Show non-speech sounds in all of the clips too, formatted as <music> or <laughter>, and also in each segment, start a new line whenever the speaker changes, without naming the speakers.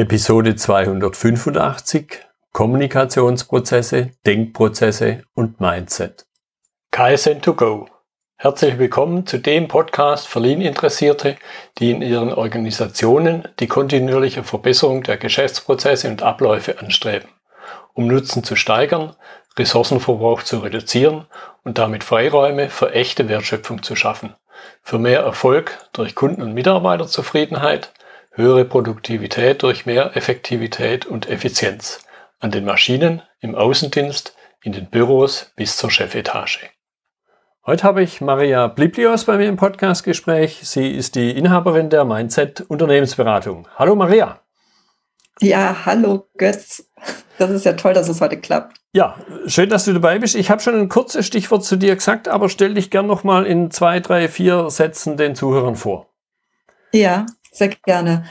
Episode 285 Kommunikationsprozesse, Denkprozesse und Mindset. KSN2Go. Herzlich willkommen zu dem Podcast für Lean-Interessierte, die in ihren Organisationen die kontinuierliche Verbesserung der Geschäftsprozesse und Abläufe anstreben, um Nutzen zu steigern, Ressourcenverbrauch zu reduzieren und damit Freiräume für echte Wertschöpfung zu schaffen, für mehr Erfolg durch Kunden- und Mitarbeiterzufriedenheit, höhere Produktivität durch mehr Effektivität und Effizienz an den Maschinen, im Außendienst, in den Büros bis zur Chefetage. Heute habe ich Maria Bliblios bei mir im Podcastgespräch. Sie ist die Inhaberin der Mindset Unternehmensberatung. Hallo Maria.
Ja, hallo Götz. Das ist ja toll, dass es heute klappt.
Ja, schön, dass du dabei bist. Ich habe schon ein kurzes Stichwort zu dir gesagt, aber stell dich gern noch mal in zwei, drei, vier Sätzen den Zuhörern vor.
Ja, sehr gerne.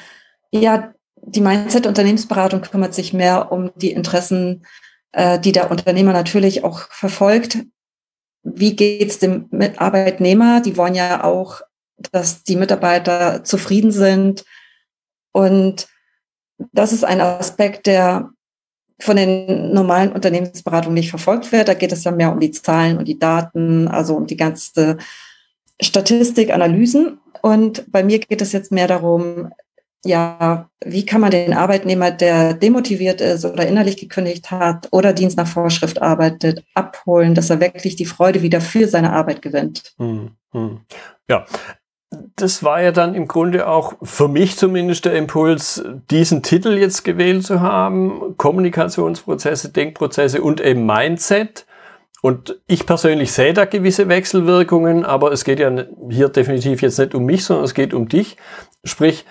Ja, die Mindset-Unternehmensberatung kümmert sich mehr um die Interessen, äh, die der Unternehmer natürlich auch verfolgt. Wie geht's dem Arbeitnehmer? Die wollen ja auch, dass die Mitarbeiter zufrieden sind. Und das ist ein Aspekt, der von den normalen Unternehmensberatungen nicht verfolgt wird. Da geht es ja mehr um die Zahlen und die Daten, also um die ganze Statistik, Analysen. Und bei mir geht es jetzt mehr darum, ja, wie kann man den Arbeitnehmer, der demotiviert ist oder innerlich gekündigt hat oder Dienst nach Vorschrift arbeitet, abholen, dass er wirklich die Freude wieder für seine Arbeit gewinnt. Hm, hm.
Ja, das war ja dann im Grunde auch für mich zumindest der Impuls, diesen Titel jetzt gewählt zu haben. Kommunikationsprozesse, Denkprozesse und eben Mindset. Und ich persönlich sehe da gewisse Wechselwirkungen, aber es geht ja hier definitiv jetzt nicht um mich, sondern es geht um dich. Sprich,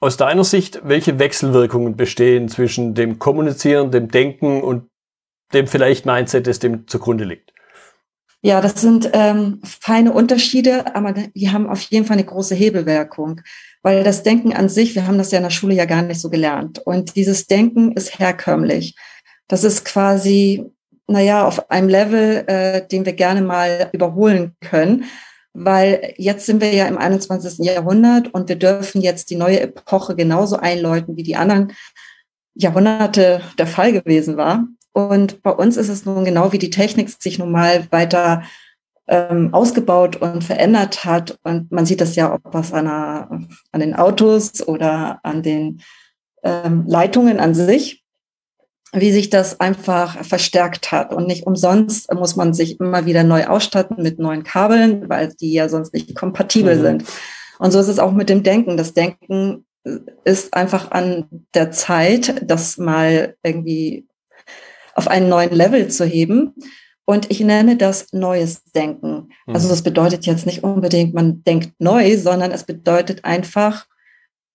aus deiner Sicht, welche Wechselwirkungen bestehen zwischen dem Kommunizieren, dem Denken und dem vielleicht Mindset, das dem zugrunde liegt?
Ja, das sind ähm, feine Unterschiede, aber die haben auf jeden Fall eine große Hebelwirkung, weil das Denken an sich, wir haben das ja in der Schule ja gar nicht so gelernt. Und dieses Denken ist herkömmlich. Das ist quasi naja, auf einem Level, äh, den wir gerne mal überholen können. Weil jetzt sind wir ja im 21. Jahrhundert und wir dürfen jetzt die neue Epoche genauso einläuten, wie die anderen Jahrhunderte der Fall gewesen war. Und bei uns ist es nun genau wie die Technik sich nun mal weiter ähm, ausgebaut und verändert hat. Und man sieht das ja, ob was an, einer, an den Autos oder an den ähm, Leitungen an sich wie sich das einfach verstärkt hat. Und nicht umsonst muss man sich immer wieder neu ausstatten mit neuen Kabeln, weil die ja sonst nicht kompatibel mhm. sind. Und so ist es auch mit dem Denken. Das Denken ist einfach an der Zeit, das mal irgendwie auf einen neuen Level zu heben. Und ich nenne das neues Denken. Also mhm. das bedeutet jetzt nicht unbedingt, man denkt neu, sondern es bedeutet einfach,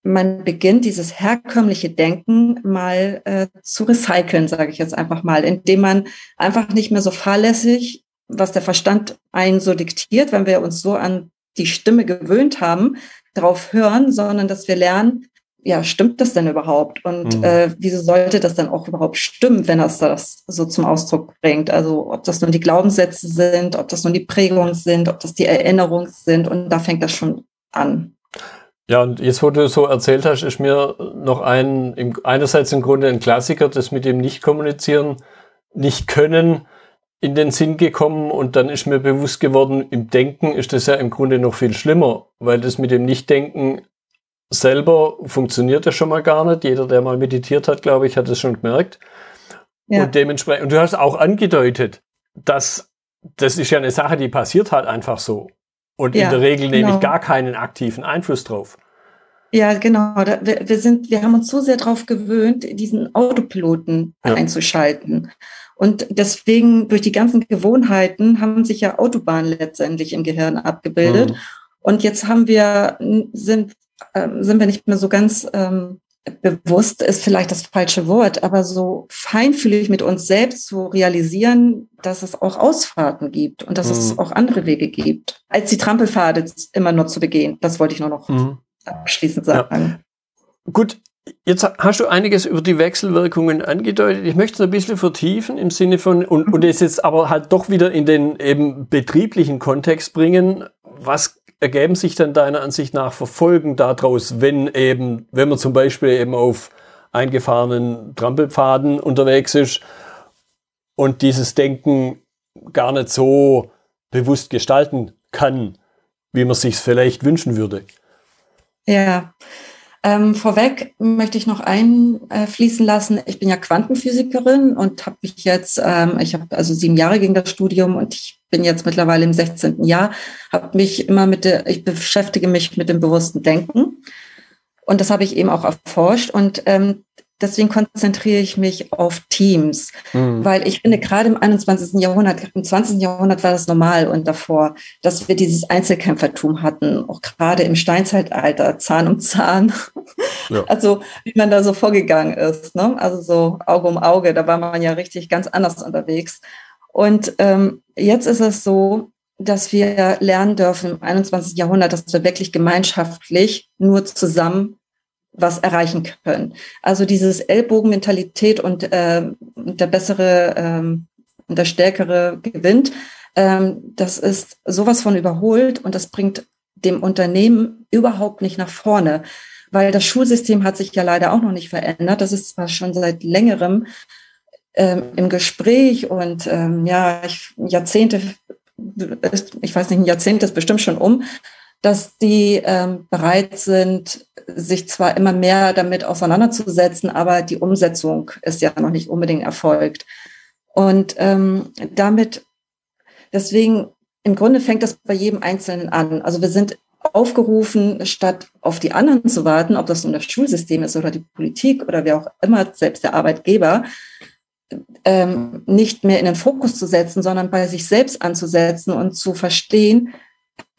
man beginnt dieses herkömmliche Denken mal äh, zu recyceln, sage ich jetzt einfach mal, indem man einfach nicht mehr so fahrlässig, was der Verstand einen so diktiert, wenn wir uns so an die Stimme gewöhnt haben, darauf hören, sondern dass wir lernen, ja, stimmt das denn überhaupt? Und mhm. äh, wieso sollte das dann auch überhaupt stimmen, wenn das das so zum Ausdruck bringt? Also ob das nun die Glaubenssätze sind, ob das nun die Prägungen sind, ob das die Erinnerungen sind. Und da fängt das schon an.
Ja, und jetzt, wo du so erzählt hast, ist mir noch ein, im, einerseits im Grunde ein Klassiker, das mit dem Nicht-Kommunizieren, Nicht-Können in den Sinn gekommen und dann ist mir bewusst geworden, im Denken ist das ja im Grunde noch viel schlimmer, weil das mit dem Nicht-Denken selber funktioniert ja schon mal gar nicht. Jeder, der mal meditiert hat, glaube ich, hat es schon gemerkt. Ja. Und dementsprechend, und du hast auch angedeutet, dass das ist ja eine Sache, die passiert halt einfach so. Und ja, in der Regel nehme genau. ich gar keinen aktiven Einfluss drauf.
Ja, genau. Wir, wir, sind, wir haben uns so sehr darauf gewöhnt, diesen Autopiloten ja. einzuschalten. Und deswegen, durch die ganzen Gewohnheiten, haben sich ja Autobahnen letztendlich im Gehirn abgebildet. Mhm. Und jetzt haben wir, sind, ähm, sind wir nicht mehr so ganz ähm, bewusst ist vielleicht das falsche Wort, aber so feinfühlig mit uns selbst zu realisieren, dass es auch Ausfahrten gibt und dass mhm. es auch andere Wege gibt, als die Trampelpfade immer nur zu begehen. Das wollte ich nur noch mhm. abschließend sagen.
Ja. Gut, Jetzt hast du einiges über die Wechselwirkungen angedeutet. Ich möchte es ein bisschen vertiefen im Sinne von, und, und <laughs> es jetzt aber halt doch wieder in den eben betrieblichen Kontext bringen. Was ergeben sich dann deiner Ansicht nach Verfolgen daraus, wenn eben, wenn man zum Beispiel eben auf eingefahrenen Trampelpfaden unterwegs ist und dieses Denken gar nicht so bewusst gestalten kann, wie man sich vielleicht wünschen würde.
Ja, ähm, vorweg möchte ich noch einfließen lassen. Ich bin ja Quantenphysikerin und habe mich jetzt, ähm, ich habe also sieben Jahre gegen das Studium und ich bin jetzt mittlerweile im 16. Jahr, habe mich immer mit der, ich beschäftige mich mit dem bewussten Denken. Und das habe ich eben auch erforscht. Und ähm, deswegen konzentriere ich mich auf Teams, mhm. weil ich finde, gerade im 21. Jahrhundert, im 20. Jahrhundert war das normal und davor, dass wir dieses Einzelkämpfertum hatten, auch gerade im Steinzeitalter, Zahn um Zahn. Ja. <laughs> Also wie man da so vorgegangen ist, ne? also so Auge um Auge, da war man ja richtig ganz anders unterwegs. Und ähm, jetzt ist es so, dass wir lernen dürfen im 21. Jahrhundert, dass wir wirklich gemeinschaftlich nur zusammen was erreichen können. Also dieses Ellbogenmentalität und äh, der bessere ähm, und der stärkere gewinnt, ähm, das ist sowas von überholt und das bringt dem Unternehmen überhaupt nicht nach vorne, weil das Schulsystem hat sich ja leider auch noch nicht verändert. Das ist zwar schon seit längerem ähm, im Gespräch und ähm, ja, ich, Jahrzehnte, ich weiß nicht, ein Jahrzehnt ist bestimmt schon um, dass die ähm, bereit sind, sich zwar immer mehr damit auseinanderzusetzen, aber die Umsetzung ist ja noch nicht unbedingt erfolgt. Und ähm, damit, deswegen, im Grunde fängt das bei jedem Einzelnen an. Also wir sind aufgerufen, statt auf die anderen zu warten, ob das nun das Schulsystem ist oder die Politik oder wer auch immer, selbst der Arbeitgeber, ähm, nicht mehr in den Fokus zu setzen, sondern bei sich selbst anzusetzen und zu verstehen,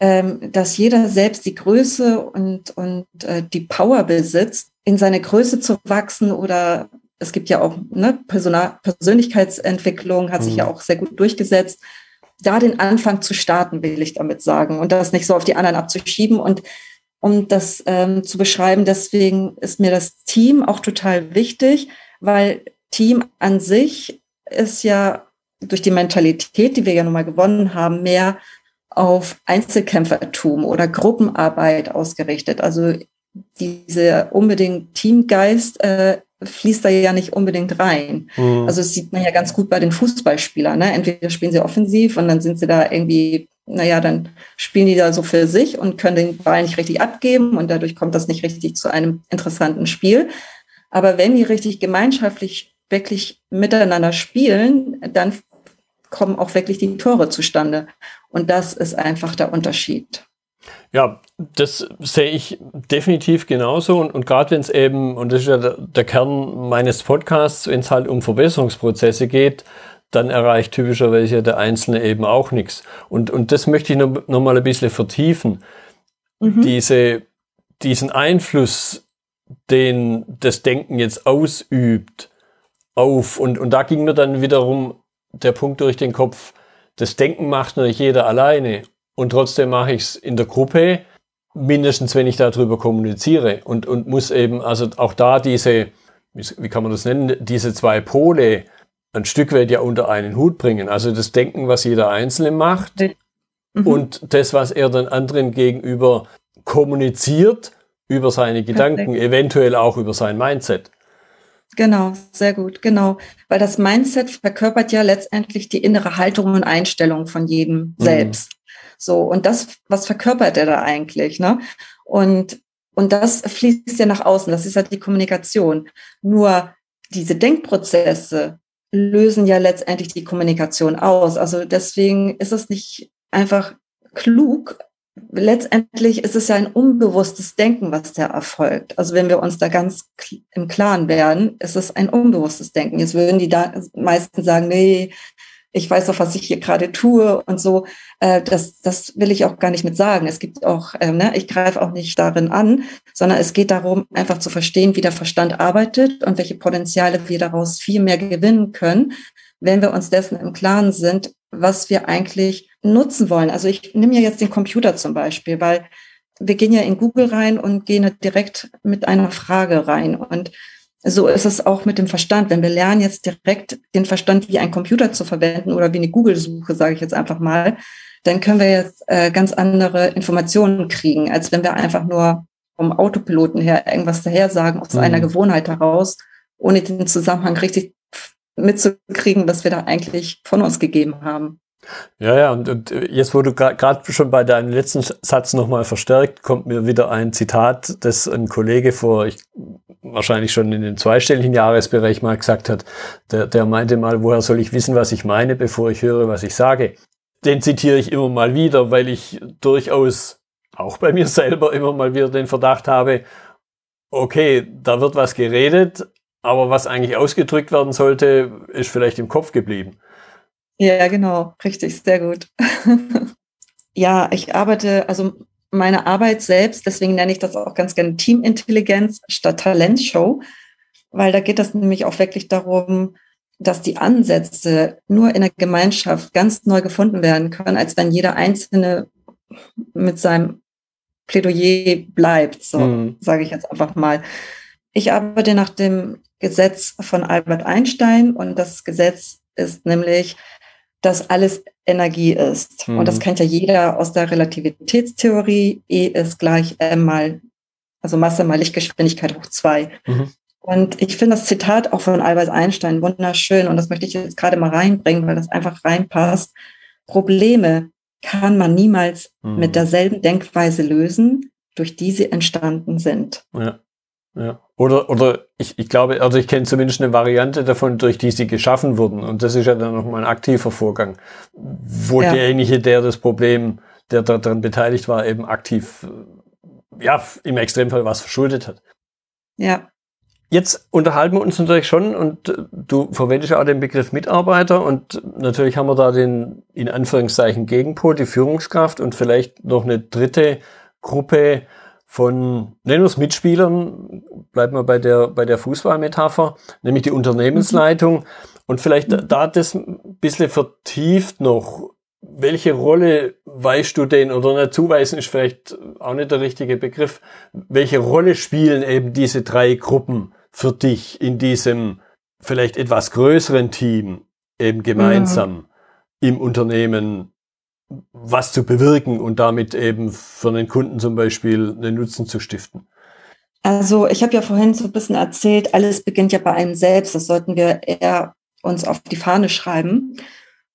ähm, dass jeder selbst die Größe und, und äh, die Power besitzt, in seine Größe zu wachsen oder es gibt ja auch ne, Personal Persönlichkeitsentwicklung, hat mhm. sich ja mhm. auch sehr gut durchgesetzt. Da den Anfang zu starten, will ich damit sagen, und das nicht so auf die anderen abzuschieben und um das ähm, zu beschreiben. Deswegen ist mir das Team auch total wichtig, weil Team an sich ist ja durch die Mentalität, die wir ja nun mal gewonnen haben, mehr auf Einzelkämpfertum oder Gruppenarbeit ausgerichtet. Also diese unbedingt Teamgeist äh, fließt da ja nicht unbedingt rein. Mhm. Also das sieht man ja ganz gut bei den Fußballspielern. Ne? Entweder spielen sie offensiv und dann sind sie da irgendwie, naja, dann spielen die da so für sich und können den Ball nicht richtig abgeben und dadurch kommt das nicht richtig zu einem interessanten Spiel. Aber wenn die richtig gemeinschaftlich wirklich miteinander spielen, dann kommen auch wirklich die Tore zustande. Und das ist einfach der Unterschied.
Ja, das sehe ich definitiv genauso. Und, und gerade wenn es eben, und das ist ja der, der Kern meines Podcasts, wenn es halt um Verbesserungsprozesse geht, dann erreicht typischerweise der Einzelne eben auch nichts. Und, und das möchte ich noch, noch mal ein bisschen vertiefen. Mhm. Diese, diesen Einfluss, den das Denken jetzt ausübt auf, und, und da ging mir dann wiederum der Punkt durch den Kopf, das Denken macht natürlich jeder alleine und trotzdem mache ich es in der Gruppe, mindestens wenn ich darüber kommuniziere und, und muss eben also auch da diese, wie kann man das nennen, diese zwei Pole ein Stück weit ja unter einen Hut bringen. Also das Denken, was jeder Einzelne macht mhm. und das, was er dann anderen gegenüber kommuniziert über seine Gedanken, Perfekt. eventuell auch über sein Mindset.
Genau, sehr gut, genau. Weil das Mindset verkörpert ja letztendlich die innere Haltung und Einstellung von jedem mhm. selbst. So, und das, was verkörpert er da eigentlich, ne? Und, und das fließt ja nach außen, das ist ja die Kommunikation. Nur diese Denkprozesse lösen ja letztendlich die Kommunikation aus. Also deswegen ist es nicht einfach klug, letztendlich ist es ja ein unbewusstes Denken, was da erfolgt. Also wenn wir uns da ganz im Klaren werden, ist es ein unbewusstes Denken. Jetzt würden die da meisten sagen, nee, ich weiß doch, was ich hier gerade tue und so. Äh, das, das will ich auch gar nicht mit sagen. Es gibt auch, äh, ne, ich greife auch nicht darin an, sondern es geht darum, einfach zu verstehen, wie der Verstand arbeitet und welche Potenziale wir daraus viel mehr gewinnen können, wenn wir uns dessen im Klaren sind, was wir eigentlich nutzen wollen. Also ich nehme ja jetzt den Computer zum Beispiel, weil wir gehen ja in Google rein und gehen direkt mit einer Frage rein. Und so ist es auch mit dem Verstand. Wenn wir lernen jetzt direkt den Verstand wie ein Computer zu verwenden oder wie eine Google-Suche, sage ich jetzt einfach mal, dann können wir jetzt äh, ganz andere Informationen kriegen, als wenn wir einfach nur vom Autopiloten her irgendwas daher sagen, aus mhm. einer Gewohnheit heraus, ohne den Zusammenhang richtig mitzukriegen, was wir da eigentlich von uns gegeben haben.
Ja, ja, und, und jetzt, wo du gerade schon bei deinem letzten Satz nochmal verstärkt, kommt mir wieder ein Zitat, das ein Kollege vor, ich, wahrscheinlich schon in den zweistelligen Jahresbereich mal gesagt hat. Der, der meinte mal, woher soll ich wissen, was ich meine, bevor ich höre, was ich sage. Den zitiere ich immer mal wieder, weil ich durchaus auch bei mir selber immer mal wieder den Verdacht habe, okay, da wird was geredet, aber was eigentlich ausgedrückt werden sollte, ist vielleicht im Kopf geblieben.
Ja, genau, richtig, sehr gut. <laughs> ja, ich arbeite, also meine Arbeit selbst, deswegen nenne ich das auch ganz gerne Teamintelligenz statt Talentshow, weil da geht es nämlich auch wirklich darum, dass die Ansätze nur in der Gemeinschaft ganz neu gefunden werden können, als wenn jeder Einzelne mit seinem Plädoyer bleibt, so mhm. sage ich jetzt einfach mal. Ich arbeite nach dem Gesetz von Albert Einstein und das Gesetz ist nämlich, dass alles Energie ist. Mhm. Und das mhm. kennt ja jeder aus der Relativitätstheorie. E ist gleich M mal, also Masse mal Lichtgeschwindigkeit hoch zwei. Mhm. Und ich finde das Zitat auch von Albert Einstein wunderschön und das möchte ich jetzt gerade mal reinbringen, weil das einfach reinpasst. Probleme kann man niemals mhm. mit derselben Denkweise lösen, durch die sie entstanden sind.
Ja. Ja. Oder, oder ich, ich glaube, also ich kenne zumindest eine Variante davon, durch die sie geschaffen wurden. Und das ist ja dann nochmal ein aktiver Vorgang, wo ja. derjenige, der das Problem, der daran beteiligt war, eben aktiv, äh, ja, im Extremfall was verschuldet hat.
Ja.
Jetzt unterhalten wir uns natürlich schon und äh, du verwendest ja auch den Begriff Mitarbeiter und natürlich haben wir da den, in Anführungszeichen, Gegenpol, die Führungskraft und vielleicht noch eine dritte Gruppe, von, nennen wir es Mitspielern, bleiben wir bei der, bei der Fußballmetapher, nämlich die Unternehmensleitung. Mhm. Und vielleicht mhm. da das ein bisschen vertieft noch. Welche Rolle weißt du denn, oder nicht zuweisen ist vielleicht auch nicht der richtige Begriff, welche Rolle spielen eben diese drei Gruppen für dich in diesem vielleicht etwas größeren Team eben gemeinsam ja. im Unternehmen was zu bewirken und damit eben für den Kunden zum Beispiel einen Nutzen zu stiften?
Also ich habe ja vorhin so ein bisschen erzählt, alles beginnt ja bei einem selbst. Das sollten wir eher uns auf die Fahne schreiben.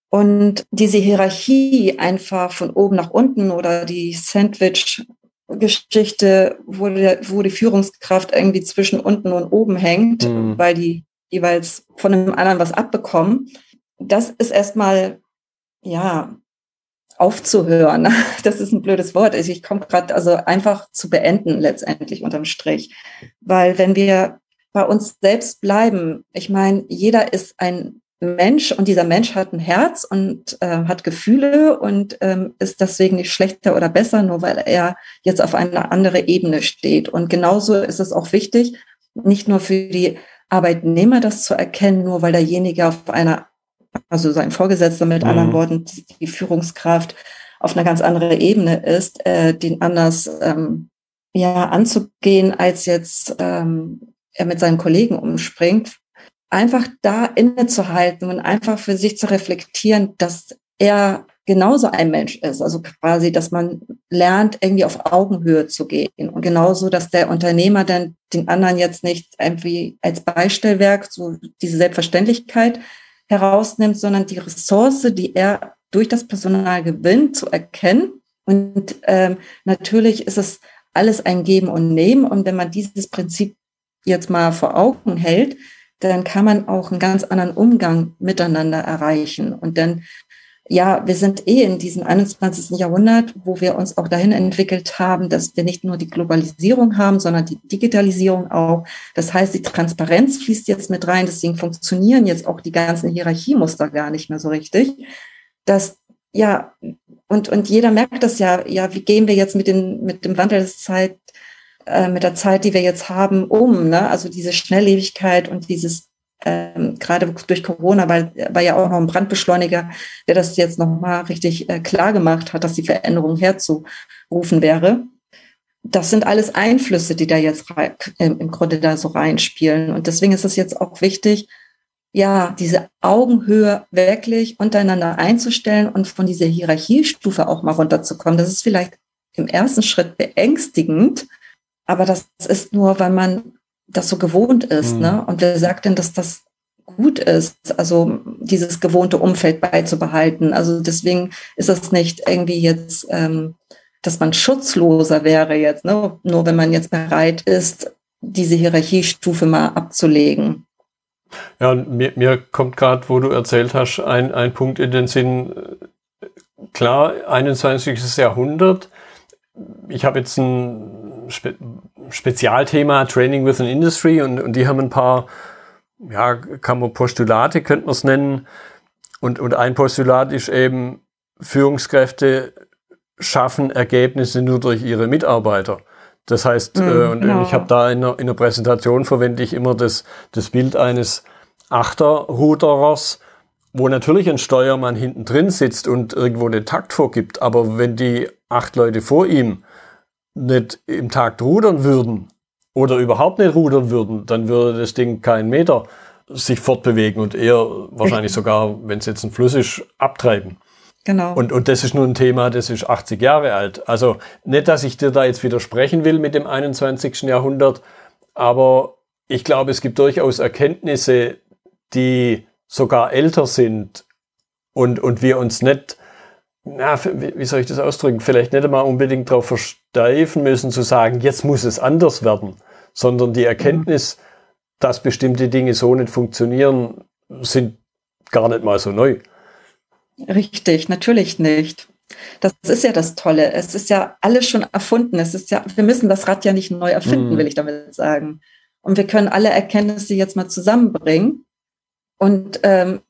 Und diese Hierarchie einfach von oben nach unten oder die Sandwich-Geschichte, wo, wo die Führungskraft irgendwie zwischen unten und oben hängt, mhm. weil die jeweils von einem anderen was abbekommen, das ist erstmal, ja, aufzuhören. <laughs> Das ist ein blödes Wort. Also ich komme gerade, also einfach zu beenden letztendlich unterm Strich. Weil wenn wir bei uns selbst bleiben, ich meine, jeder ist ein Mensch und dieser Mensch hat ein Herz und äh, hat Gefühle und ähm, ist deswegen nicht schlechter oder besser, nur weil er jetzt auf einer anderen Ebene steht. Und genauso ist es auch wichtig, nicht nur für die Arbeitnehmer das zu erkennen, nur weil derjenige auf einer also sein Vorgesetzter mit mhm. anderen Worten, die Führungskraft auf einer ganz anderen Ebene ist, äh, den anders ähm, ja anzugehen, als jetzt ähm, er mit seinen Kollegen umspringt. Einfach da innezuhalten und einfach für sich zu reflektieren, dass er genauso ein Mensch ist. Also quasi, dass man lernt, irgendwie auf Augenhöhe zu gehen. Und genauso, dass der Unternehmer dann den anderen jetzt nicht irgendwie als Beistellwerk, so diese Selbstverständlichkeit herausnimmt, sondern die Ressource, die er durch das Personal gewinnt, zu erkennen. Und ähm, natürlich ist es alles ein Geben und Nehmen. Und wenn man dieses Prinzip jetzt mal vor Augen hält, dann kann man auch einen ganz anderen Umgang miteinander erreichen. Und dann ja, wir sind eh in diesem 21. Jahrhundert, wo wir uns auch dahin entwickelt haben, dass wir nicht nur die Globalisierung haben, sondern die Digitalisierung auch. Das heißt, die Transparenz fließt jetzt mit rein. Deswegen funktionieren jetzt auch die ganzen Hierarchiemuster gar nicht mehr so richtig. Das, ja, und, und jeder merkt das ja, ja, wie gehen wir jetzt mit, den, mit dem Wandel des Zeit, äh, mit der Zeit, die wir jetzt haben, um, ne? Also diese Schnelllebigkeit und dieses ähm, gerade durch Corona, weil war ja auch noch ein Brandbeschleuniger, der das jetzt nochmal richtig äh, klar gemacht hat, dass die Veränderung herzurufen wäre. Das sind alles Einflüsse, die da jetzt rein, im Grunde da so reinspielen. Und deswegen ist es jetzt auch wichtig, ja, diese Augenhöhe wirklich untereinander einzustellen und von dieser Hierarchiestufe auch mal runterzukommen. Das ist vielleicht im ersten Schritt beängstigend, Aber das ist nur, weil man das so gewohnt ist. Mhm. Ne? Und wer sagt denn, dass das gut ist, also dieses gewohnte Umfeld beizubehalten? Also deswegen ist es nicht irgendwie jetzt, ähm, dass man schutzloser wäre jetzt, ne? nur wenn man jetzt bereit ist, diese Hierarchiestufe mal abzulegen.
Ja, mir, mir kommt gerade, wo du erzählt hast, ein, ein Punkt in den Sinn. Klar, 21. Jahrhundert. Ich habe jetzt ein Spezialthema Training with an Industry und, und die haben ein paar, ja, kann man Postulate, könnte man es nennen. Und, und ein Postulat ist eben, Führungskräfte schaffen Ergebnisse nur durch ihre Mitarbeiter. Das heißt, mhm, äh, und genau. ich habe da in der, in der Präsentation verwende ich immer das, das Bild eines Achterruderers, wo natürlich ein Steuermann hinten drin sitzt und irgendwo den Takt vorgibt. Aber wenn die acht Leute vor ihm nicht im Takt rudern würden oder überhaupt nicht rudern würden, dann würde das Ding keinen Meter sich fortbewegen und eher wahrscheinlich <laughs> sogar, wenn es jetzt ein Fluss ist, abtreiben. Genau. Und, und das ist nun ein Thema, das ist 80 Jahre alt. Also nicht, dass ich dir da jetzt widersprechen will mit dem 21. Jahrhundert, aber ich glaube, es gibt durchaus Erkenntnisse, die sogar älter sind und, und wir uns nicht, na, wie soll ich das ausdrücken, vielleicht nicht einmal unbedingt darauf versteifen müssen zu sagen, jetzt muss es anders werden, sondern die Erkenntnis, dass bestimmte Dinge so nicht funktionieren, sind gar nicht mal so neu.
Richtig, natürlich nicht. Das ist ja das Tolle. Es ist ja alles schon erfunden. Es ist ja, wir müssen das Rad ja nicht neu erfinden, mm. will ich damit sagen. Und wir können alle Erkenntnisse jetzt mal zusammenbringen. Und ähm,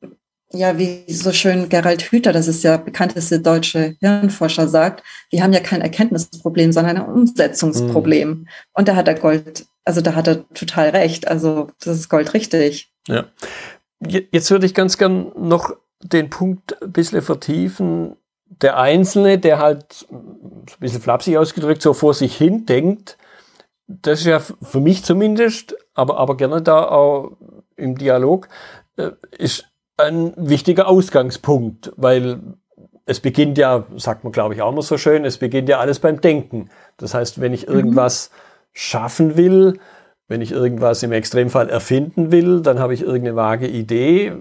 ja, wie so schön Gerald Hüther, das ist ja bekannteste deutsche Hirnforscher, sagt, wir haben ja kein Erkenntnisproblem, sondern ein Umsetzungsproblem. Mm. Und da hat er Gold, also da hat er total recht. Also das ist Gold richtig.
Ja. Jetzt würde ich ganz gern noch den Punkt ein bisschen vertiefen. Der Einzelne, der halt, ein bisschen flapsig ausgedrückt, so vor sich hin denkt, das ist ja für mich zumindest, aber, aber gerne da auch im Dialog, äh, ist ein wichtiger Ausgangspunkt, weil es beginnt ja, sagt man glaube ich auch immer so schön, es beginnt ja alles beim Denken. Das heißt, wenn ich mhm. irgendwas schaffen will, wenn ich irgendwas im Extremfall erfinden will, dann habe ich irgendeine vage Idee,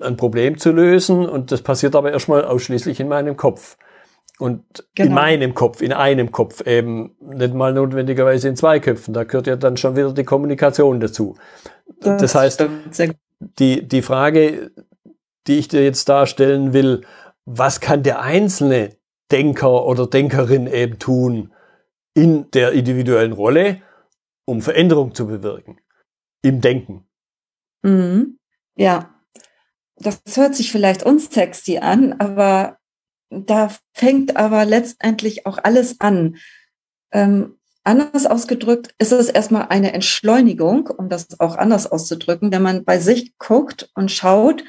ein Problem zu lösen und das passiert aber erstmal ausschließlich in meinem Kopf. Und genau. in meinem Kopf, in einem Kopf, eben nicht mal notwendigerweise in zwei Köpfen. Da gehört ja dann schon wieder die Kommunikation dazu. Das, das heißt, die, die Frage, die ich dir jetzt darstellen will, was kann der einzelne Denker oder Denkerin eben tun in der individuellen Rolle, um Veränderung zu bewirken? Im Denken.
Mhm. Ja, das hört sich vielleicht unsexy an, aber da fängt aber letztendlich auch alles an. Ähm, anders ausgedrückt ist es erstmal eine Entschleunigung, um das auch anders auszudrücken, wenn man bei sich guckt und schaut,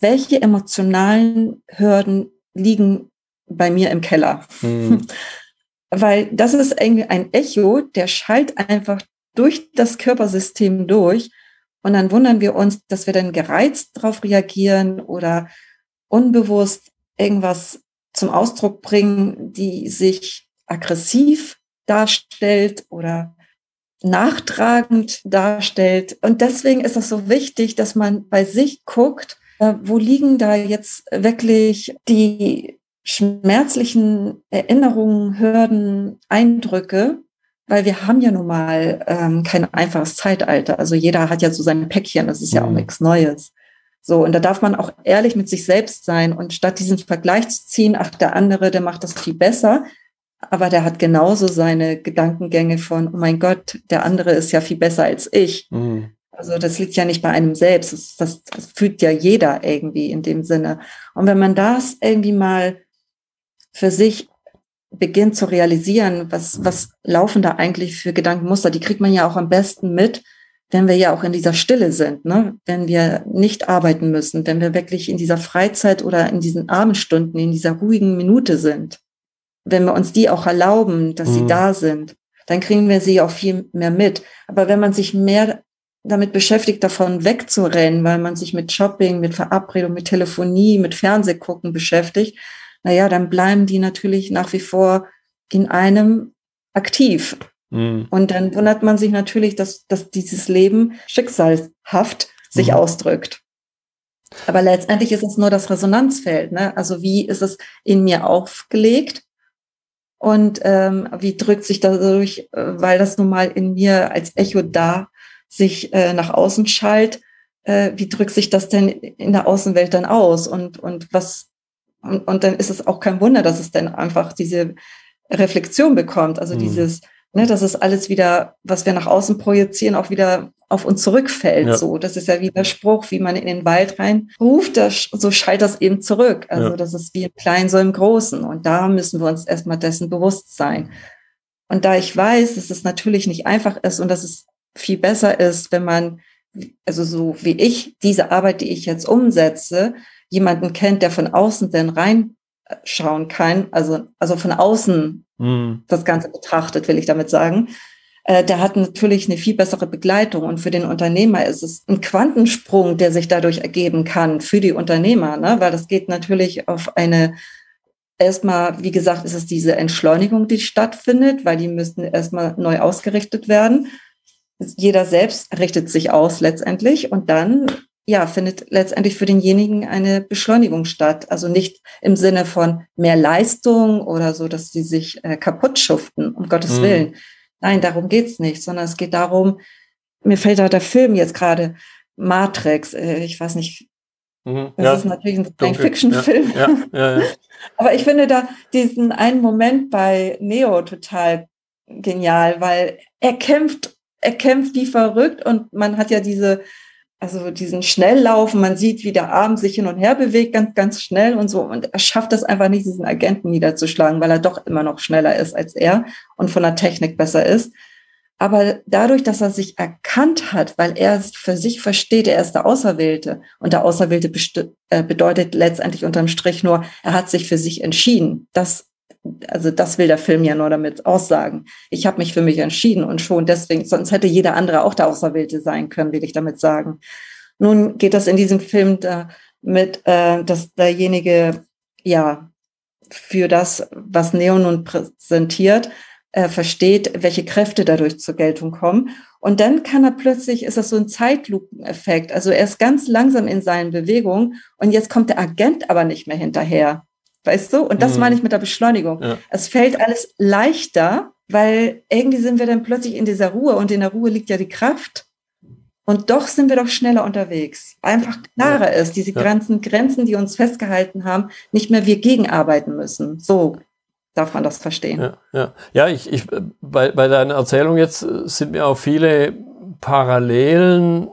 welche emotionalen Hürden liegen bei mir im Keller. Hm. <laughs> Weil das ist irgendwie ein Echo, der schallt einfach durch das Körpersystem durch und dann wundern wir uns, dass wir dann gereizt darauf reagieren oder unbewusst irgendwas zum Ausdruck bringen, die sich aggressiv darstellt oder nachtragend darstellt. Und deswegen ist es so wichtig, dass man bei sich guckt, äh, wo liegen da jetzt wirklich die schmerzlichen Erinnerungen, Hürden, Eindrücke, weil wir haben ja nun mal ähm, kein einfaches Zeitalter. Also jeder hat ja so sein Päckchen, das ist ja auch mhm. nichts Neues. So, und da darf man auch ehrlich mit sich selbst sein und statt diesen Vergleich zu ziehen, ach, der andere, der macht das viel besser, aber der hat genauso seine Gedankengänge von, oh mein Gott, der andere ist ja viel besser als ich. Mhm. Also das liegt ja nicht bei einem selbst, das, das, das fühlt ja jeder irgendwie in dem Sinne. Und wenn man das irgendwie mal für sich beginnt zu realisieren, was, was laufen da eigentlich für Gedankenmuster, die kriegt man ja auch am besten mit, wenn wir ja auch in dieser Stille sind, ne? wenn wir nicht arbeiten müssen, wenn wir wirklich in dieser Freizeit oder in diesen Abendstunden, in dieser ruhigen Minute sind. Wenn wir uns die auch erlauben, dass mhm. sie da sind, dann kriegen wir sie auch viel mehr mit. Aber wenn man sich mehr damit beschäftigt, davon wegzurennen, weil man sich mit Shopping, mit Verabredung, mit Telefonie, mit Fernsehgucken beschäftigt, naja, dann bleiben die natürlich nach wie vor in einem aktiv. Mhm. Und dann wundert man sich natürlich, dass, dass dieses Leben schicksalhaft sich mhm. ausdrückt. Aber letztendlich ist es nur das Resonanzfeld. Ne? Also wie ist es in mir aufgelegt? Und ähm, wie drückt sich dadurch, äh, weil das nun mal in mir als Echo da sich äh, nach außen schallt, äh, wie drückt sich das denn in der Außenwelt dann aus? Und, und was, und, und dann ist es auch kein Wunder, dass es dann einfach diese Reflexion bekommt, also mhm. dieses, ne, dass es alles wieder, was wir nach außen projizieren, auch wieder auf uns zurückfällt. Ja. So, das ist ja wie der Spruch, wie man in den Wald reinruft, das, so schallt das eben zurück. Also ja. das ist wie im Kleinen so im Großen. Und da müssen wir uns erstmal dessen bewusst sein. Und da ich weiß, dass es natürlich nicht einfach ist und dass es viel besser ist, wenn man, also so wie ich, diese Arbeit, die ich jetzt umsetze, jemanden kennt, der von außen denn reinschauen kann, also, also von außen mhm. das Ganze betrachtet, will ich damit sagen, der hat natürlich eine viel bessere Begleitung. Und für den Unternehmer ist es ein Quantensprung, der sich dadurch ergeben kann für die Unternehmer, ne? weil das geht natürlich auf eine Erstmal, wie gesagt, ist es diese Entschleunigung, die stattfindet, weil die müssen erstmal neu ausgerichtet werden. Jeder selbst richtet sich aus letztendlich und dann ja, findet letztendlich für denjenigen eine Beschleunigung statt. Also nicht im Sinne von mehr Leistung oder so, dass sie sich äh, kaputt schuften, um Gottes mhm. Willen, Nein, darum geht's nicht, sondern es geht darum, mir fällt da der Film jetzt gerade, Matrix, äh, ich weiß nicht, mhm, das ja, ist natürlich ein Science-Fiction-Film. Ja, ja, <laughs> Aber ich finde da diesen einen Moment bei Neo total genial, weil er kämpft, er kämpft wie verrückt und man hat ja diese also diesen Schnelllaufen, man sieht, wie der Arm sich hin und her bewegt, ganz, ganz schnell und so. Und er schafft es einfach nicht, diesen Agenten niederzuschlagen, weil er doch immer noch schneller ist als er und von der Technik besser ist. Aber dadurch, dass er sich erkannt hat, weil er es für sich versteht, er ist der Auserwählte. Und der Auserwählte äh, bedeutet letztendlich unterm Strich nur, er hat sich für sich entschieden. Das also das will der Film ja nur damit aussagen. Ich habe mich für mich entschieden und schon deswegen, sonst hätte jeder andere auch der Auserwählte sein können, will ich damit sagen. Nun geht das in diesem Film damit, äh, dass derjenige ja für das, was Neo nun präsentiert, äh, versteht, welche Kräfte dadurch zur Geltung kommen. Und dann kann er plötzlich, ist das so ein Zeitlupeneffekt. Also er ist ganz langsam in seinen Bewegungen und jetzt kommt der Agent aber nicht mehr hinterher. Weißt du? Und das mhm. meine ich mit der Beschleunigung. Ja. Es fällt alles leichter, weil irgendwie sind wir dann plötzlich in dieser Ruhe und in der Ruhe liegt ja die Kraft. Und doch sind wir doch schneller unterwegs. Einfach klarer ja. ist, diese ja. Grenzen, Grenzen, die uns festgehalten haben, nicht mehr wir gegenarbeiten müssen. So darf man das verstehen.
Ja, ja. ja ich, ich, bei, bei deiner Erzählung jetzt sind mir auch viele Parallelen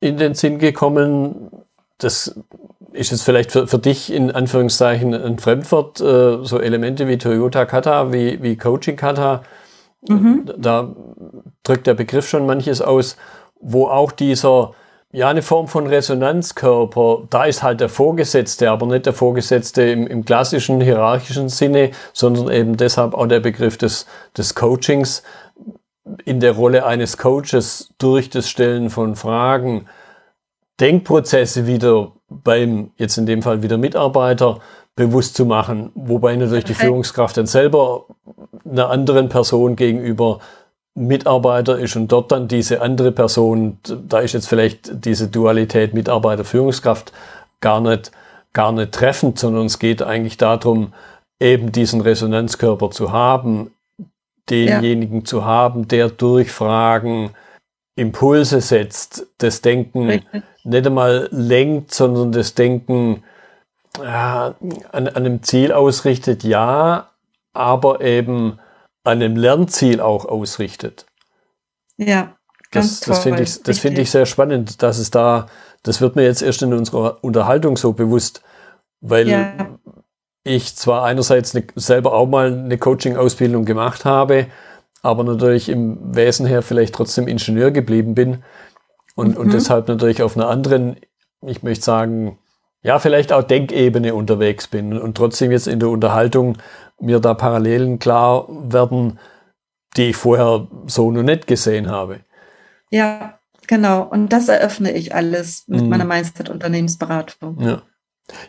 in den Sinn gekommen. Das ist es vielleicht für, für dich in Anführungszeichen ein Fremdwort, äh, so Elemente wie Toyota Kata, wie, wie Coaching Kata, mhm. da drückt der Begriff schon manches aus, wo auch dieser, ja, eine Form von Resonanzkörper, da ist halt der Vorgesetzte, aber nicht der Vorgesetzte im, im klassischen hierarchischen Sinne, sondern eben deshalb auch der Begriff des, des Coachings in der Rolle eines Coaches durch das Stellen von Fragen, Denkprozesse wieder beim, jetzt in dem Fall wieder Mitarbeiter, bewusst zu machen, wobei natürlich die Führungskraft dann selber einer anderen Person gegenüber Mitarbeiter ist und dort dann diese andere Person, da ist jetzt vielleicht diese Dualität Mitarbeiter-Führungskraft gar nicht, gar nicht treffend, sondern es geht eigentlich darum, eben diesen Resonanzkörper zu haben, denjenigen ja. zu haben, der durch Fragen Impulse setzt, das Denken Richtig nicht einmal lenkt, sondern das Denken ja, an, an einem Ziel ausrichtet, ja, aber eben an einem Lernziel auch ausrichtet.
Ja,
das, das finde ich, das finde ich sehr spannend, dass es da, das wird mir jetzt erst in unserer Unterhaltung so bewusst, weil ja. ich zwar einerseits ne, selber auch mal eine Coaching-Ausbildung gemacht habe, aber natürlich im Wesen her vielleicht trotzdem Ingenieur geblieben bin und, mhm. und deshalb natürlich auf einer anderen, ich möchte sagen, ja, vielleicht auch Denkebene unterwegs bin und trotzdem jetzt in der Unterhaltung mir da Parallelen klar werden, die ich vorher so noch nicht gesehen habe.
Ja, genau. Und das eröffne ich alles mit mhm. meiner Mindset-Unternehmensberatung.
Ja.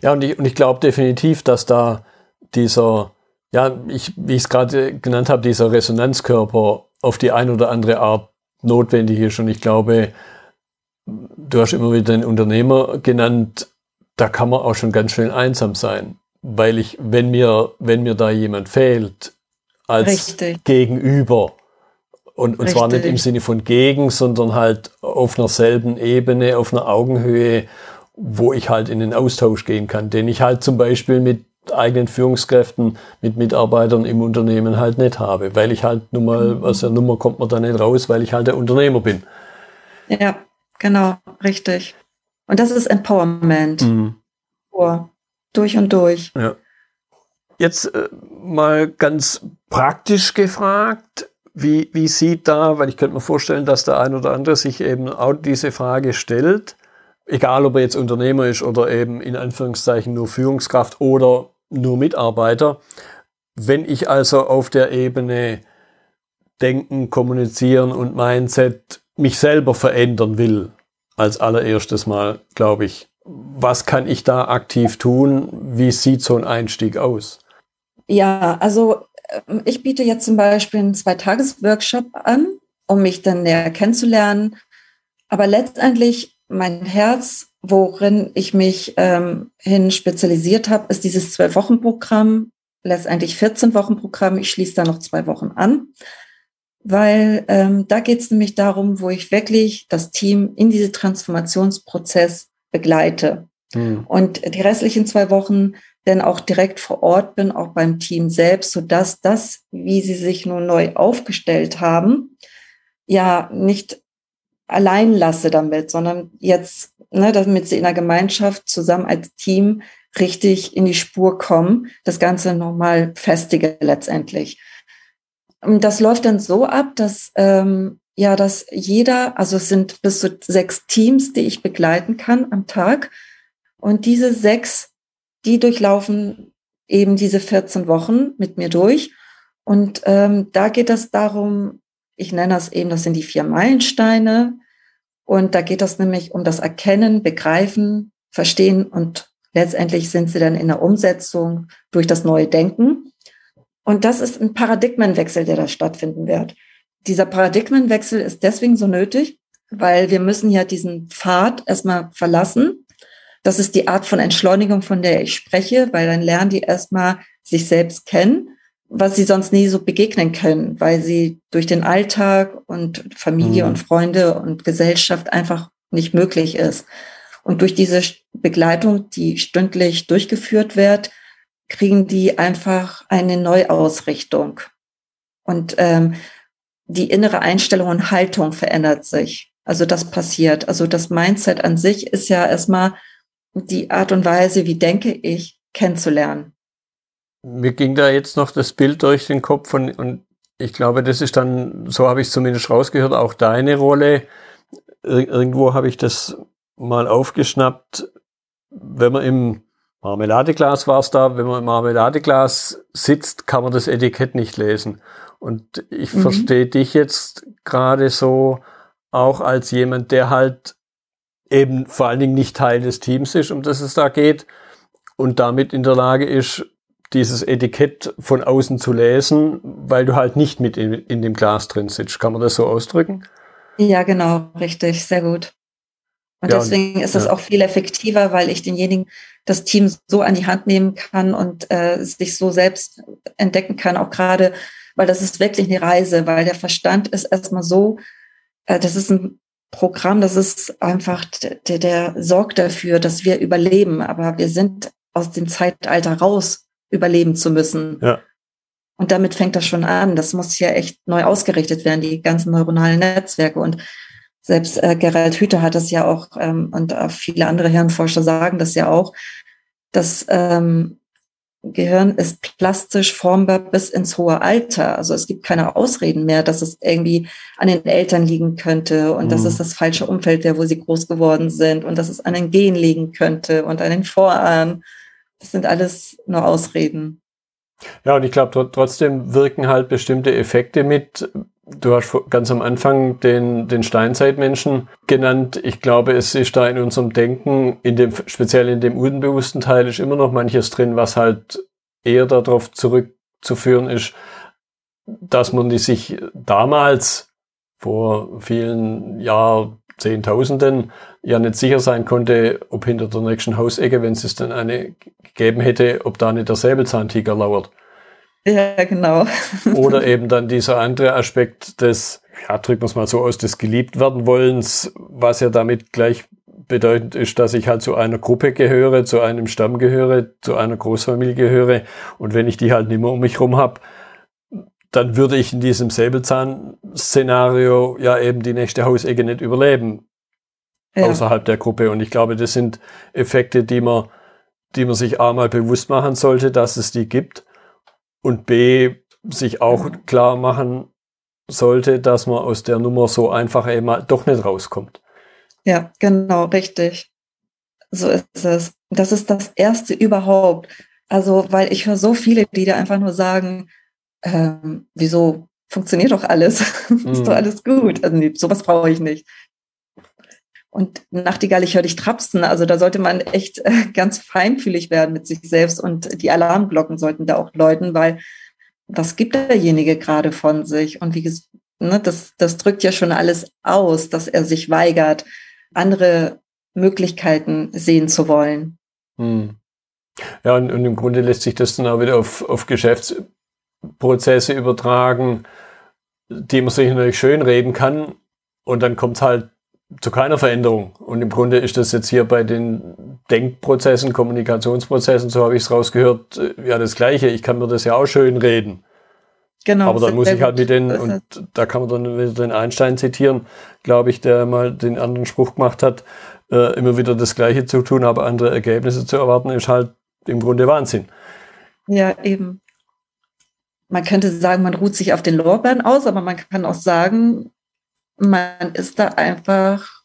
Ja, und ich, und ich glaube definitiv, dass da dieser, ja, ich, wie ich es gerade genannt habe, dieser Resonanzkörper auf die eine oder andere Art notwendig ist. Und ich glaube, du hast immer wieder den Unternehmer genannt, da kann man auch schon ganz schön einsam sein. Weil ich, wenn mir, wenn mir da jemand fehlt, als Richtig. Gegenüber, und, und zwar nicht im Sinne von gegen, sondern halt auf einer selben Ebene, auf einer Augenhöhe, wo ich halt in den Austausch gehen kann, den ich halt zum Beispiel mit eigenen Führungskräften, mit Mitarbeitern im Unternehmen halt nicht habe, weil ich halt nun mal, mhm. aus der Nummer kommt man da nicht raus, weil ich halt der Unternehmer bin.
Ja, genau, richtig. Und das ist Empowerment. Mhm. Oh, durch und durch.
Ja. Jetzt äh, mal ganz praktisch gefragt, wie, wie sieht da, weil ich könnte mir vorstellen, dass der ein oder andere sich eben auch diese Frage stellt, egal ob er jetzt Unternehmer ist oder eben in Anführungszeichen nur Führungskraft oder nur Mitarbeiter. Wenn ich also auf der Ebene Denken, Kommunizieren und Mindset mich selber verändern will, als allererstes Mal, glaube ich, was kann ich da aktiv tun? Wie sieht so ein Einstieg aus?
Ja, also ähm, ich biete jetzt zum Beispiel einen Zweitages-Workshop an, um mich dann näher kennenzulernen. Aber letztendlich mein Herz, worin ich mich ähm, hin spezialisiert habe, ist dieses Zwölf-Wochen-Programm, letztendlich 14-Wochen-Programm. Ich schließe da noch zwei Wochen an, weil ähm, da geht es nämlich darum, wo ich wirklich das Team in diese Transformationsprozess begleite. Mhm. Und die restlichen zwei Wochen denn auch direkt vor Ort bin, auch beim Team selbst, so dass das, wie sie sich nun neu aufgestellt haben, ja nicht allein lasse damit, sondern jetzt, ne, damit sie in der Gemeinschaft zusammen als Team richtig in die Spur kommen, das Ganze nochmal festige letztendlich. Das läuft dann so ab, dass ähm, ja, dass jeder, also es sind bis zu sechs Teams, die ich begleiten kann am Tag. Und diese sechs die durchlaufen eben diese 14 Wochen mit mir durch. Und ähm, da geht es darum, ich nenne das eben, das sind die vier Meilensteine. Und da geht es nämlich um das Erkennen, Begreifen, Verstehen und letztendlich sind sie dann in der Umsetzung durch das neue Denken. Und das ist ein Paradigmenwechsel, der da stattfinden wird. Dieser Paradigmenwechsel ist deswegen so nötig, weil wir müssen ja diesen Pfad erstmal verlassen das ist die Art von Entschleunigung, von der ich spreche, weil dann lernen die erstmal sich selbst kennen, was sie sonst nie so begegnen können, weil sie durch den Alltag und Familie mhm. und Freunde und Gesellschaft einfach nicht möglich ist. Und durch diese Begleitung, die stündlich durchgeführt wird, kriegen die einfach eine Neuausrichtung. Und ähm, die innere Einstellung und Haltung verändert sich. Also das passiert. Also das Mindset an sich ist ja erstmal die Art und Weise, wie denke ich, kennenzulernen.
Mir ging da jetzt noch das Bild durch den Kopf und, und ich glaube, das ist dann, so habe ich es zumindest rausgehört, auch deine Rolle. Ir irgendwo habe ich das mal aufgeschnappt, wenn man im Marmeladeglas war es da, wenn man im Marmeladeglas sitzt, kann man das Etikett nicht lesen. Und ich mhm. verstehe dich jetzt gerade so auch als jemand, der halt eben vor allen Dingen nicht Teil des Teams ist, um das es da geht und damit in der Lage ist, dieses Etikett von außen zu lesen, weil du halt nicht mit in, in dem Glas drin sitzt. Kann man das so ausdrücken?
Ja, genau, richtig, sehr gut. Und ja, deswegen und, ist es ja. auch viel effektiver, weil ich denjenigen das Team so an die Hand nehmen kann und äh, sich so selbst entdecken kann, auch gerade, weil das ist wirklich eine Reise, weil der Verstand ist erstmal so, äh, das ist ein Programm, das ist einfach, der, der sorgt dafür, dass wir überleben. Aber wir sind aus dem Zeitalter raus, überleben zu müssen. Ja. Und damit fängt das schon an. Das muss ja echt neu ausgerichtet werden, die ganzen neuronalen Netzwerke. Und selbst äh, Gerald Hüther hat das ja auch, ähm, und äh, viele andere Hirnforscher sagen das ja auch, dass ähm, Gehirn ist plastisch formbar bis ins hohe Alter. Also es gibt keine Ausreden mehr, dass es irgendwie an den Eltern liegen könnte und mhm. dass es das falsche Umfeld wäre, wo sie groß geworden sind und dass es an den Gen liegen könnte und an den Vorahnen. Das sind alles nur Ausreden.
Ja, und ich glaube, trotzdem wirken halt bestimmte Effekte mit. Du hast ganz am Anfang den, den Steinzeitmenschen genannt. Ich glaube, es ist da in unserem Denken, in dem, speziell in dem unbewussten Teil, ist immer noch manches drin, was halt eher darauf zurückzuführen ist, dass man die sich damals vor vielen Jahrzehntausenden ja nicht sicher sein konnte, ob hinter der nächsten Hausecke, wenn es es dann eine gegeben hätte, ob da nicht der Säbelzahntiger lauert.
Ja, genau. <laughs>
Oder eben dann dieser andere Aspekt des, ja, drücken wir es mal so aus, des Geliebtwerdenwollens, was ja damit gleich bedeutend ist, dass ich halt zu einer Gruppe gehöre, zu einem Stamm gehöre, zu einer Großfamilie gehöre. Und wenn ich die halt nicht mehr um mich rum habe, dann würde ich in diesem Säbelzahn-Szenario ja eben die nächste Hausecke nicht überleben. Ja. Außerhalb der Gruppe. Und ich glaube, das sind Effekte, die man, die man sich A mal bewusst machen sollte, dass es die gibt. Und B, sich auch klar machen sollte, dass man aus der Nummer so einfach eben doch nicht rauskommt.
Ja, genau, richtig. So ist es. Das ist das Erste überhaupt. Also, weil ich höre so viele, die da einfach nur sagen, ähm, wieso funktioniert doch alles? <laughs> ist doch mhm. alles gut. Also, nee, sowas brauche ich nicht. Und Nachtigall, ich höre dich trapsen. Also da sollte man echt äh, ganz feinfühlig werden mit sich selbst und die Alarmglocken sollten da auch läuten, weil was gibt derjenige gerade von sich? Und wie gesagt, ne, das, das drückt ja schon alles aus, dass er sich weigert, andere Möglichkeiten sehen zu wollen. Hm.
Ja, und, und, im Grunde lässt sich das dann auch wieder auf, auf Geschäftsprozesse übertragen, die man sich natürlich schön reden kann. Und dann kommt es halt zu keiner Veränderung. Und im Grunde ist das jetzt hier bei den Denkprozessen, Kommunikationsprozessen, so habe ich es rausgehört, äh, ja das Gleiche. Ich kann mir das ja auch schön reden. Genau. Aber dann muss ich halt mit den, und da kann man dann wieder den Einstein zitieren, glaube ich, der mal den anderen Spruch gemacht hat, äh, immer wieder das Gleiche zu tun, aber andere Ergebnisse zu erwarten, ist halt im Grunde Wahnsinn.
Ja, eben. Man könnte sagen, man ruht sich auf den Lorbeeren aus, aber man kann auch sagen, man ist da einfach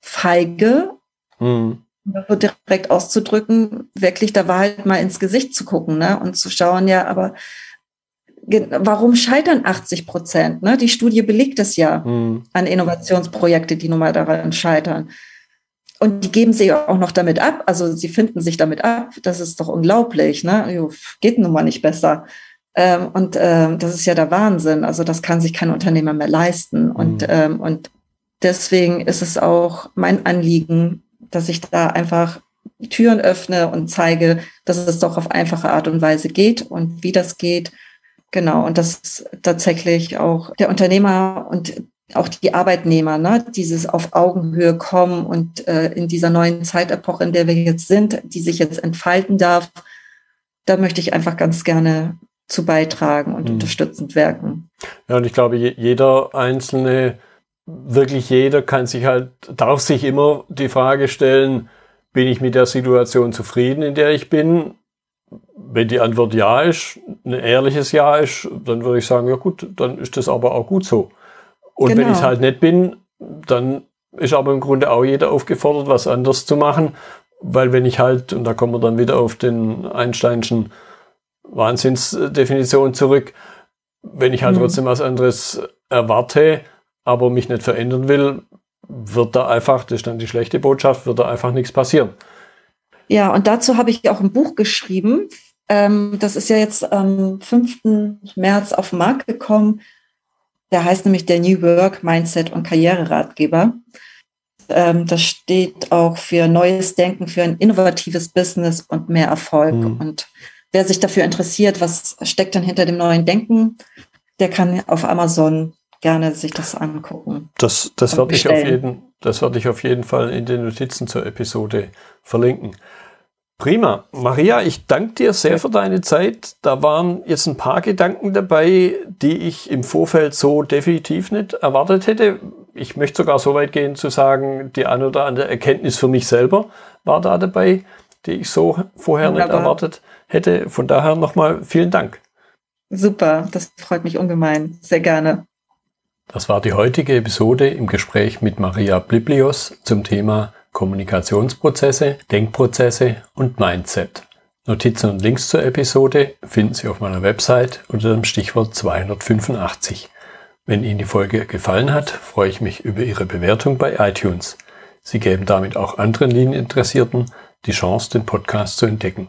feige, mhm. so direkt auszudrücken, wirklich der Wahrheit mal ins Gesicht zu gucken ne? und zu schauen, ja, aber warum scheitern 80 Prozent? Ne? Die Studie belegt es ja mhm. an Innovationsprojekte, die nun mal daran scheitern. Und die geben sie auch noch damit ab. Also sie finden sich damit ab. Das ist doch unglaublich. Ne? Geht nun mal nicht besser. Ähm, und ähm, das ist ja der Wahnsinn. Also das kann sich kein Unternehmer mehr leisten. Und, mhm. ähm, und deswegen ist es auch mein Anliegen, dass ich da einfach Türen öffne und zeige, dass es doch auf einfache Art und Weise geht und wie das geht. Genau. Und dass tatsächlich auch der Unternehmer und auch die Arbeitnehmer, ne, dieses auf Augenhöhe kommen und äh, in dieser neuen Zeitepoche, in der wir jetzt sind, die sich jetzt entfalten darf, da möchte ich einfach ganz gerne zu beitragen und mhm. unterstützend wirken.
Ja, und ich glaube, jeder einzelne, wirklich jeder kann sich halt, darf sich immer die Frage stellen, bin ich mit der Situation zufrieden, in der ich bin? Wenn die Antwort ja ist, ein ehrliches Ja ist, dann würde ich sagen, ja gut, dann ist das aber auch gut so. Und genau. wenn ich es halt nicht bin, dann ist aber im Grunde auch jeder aufgefordert, was anders zu machen. Weil wenn ich halt, und da kommen wir dann wieder auf den Einsteinschen Wahnsinnsdefinition zurück. Wenn ich halt mhm. trotzdem was anderes erwarte, aber mich nicht verändern will, wird da einfach, das ist dann die schlechte Botschaft, wird da einfach nichts passieren.
Ja, und dazu habe ich auch ein Buch geschrieben. Ähm, das ist ja jetzt am 5. März auf den Markt gekommen. Der heißt nämlich der New Work Mindset und Karriereratgeber. Ähm, das steht auch für neues Denken, für ein innovatives Business und mehr Erfolg. Mhm. Und wer sich dafür interessiert, was steckt dann hinter dem neuen Denken, der kann auf Amazon gerne sich das angucken.
Das, das werde ich auf jeden, das werde ich auf jeden Fall in den Notizen zur Episode verlinken. Prima. Maria, ich danke dir sehr für deine Zeit. Da waren jetzt ein paar Gedanken dabei, die ich im Vorfeld so definitiv nicht erwartet hätte. Ich möchte sogar so weit gehen zu sagen, die ein oder andere Erkenntnis für mich selber war da dabei, die ich so vorher Wunderbar. nicht erwartet habe hätte. Von daher nochmal vielen Dank.
Super, das freut mich ungemein. Sehr gerne.
Das war die heutige Episode im Gespräch mit Maria Bliblios zum Thema Kommunikationsprozesse, Denkprozesse und Mindset. Notizen und Links zur Episode finden Sie auf meiner Website unter dem Stichwort 285. Wenn Ihnen die Folge gefallen hat, freue ich mich über Ihre Bewertung bei iTunes. Sie geben damit auch anderen Linieninteressierten die Chance, den Podcast zu entdecken.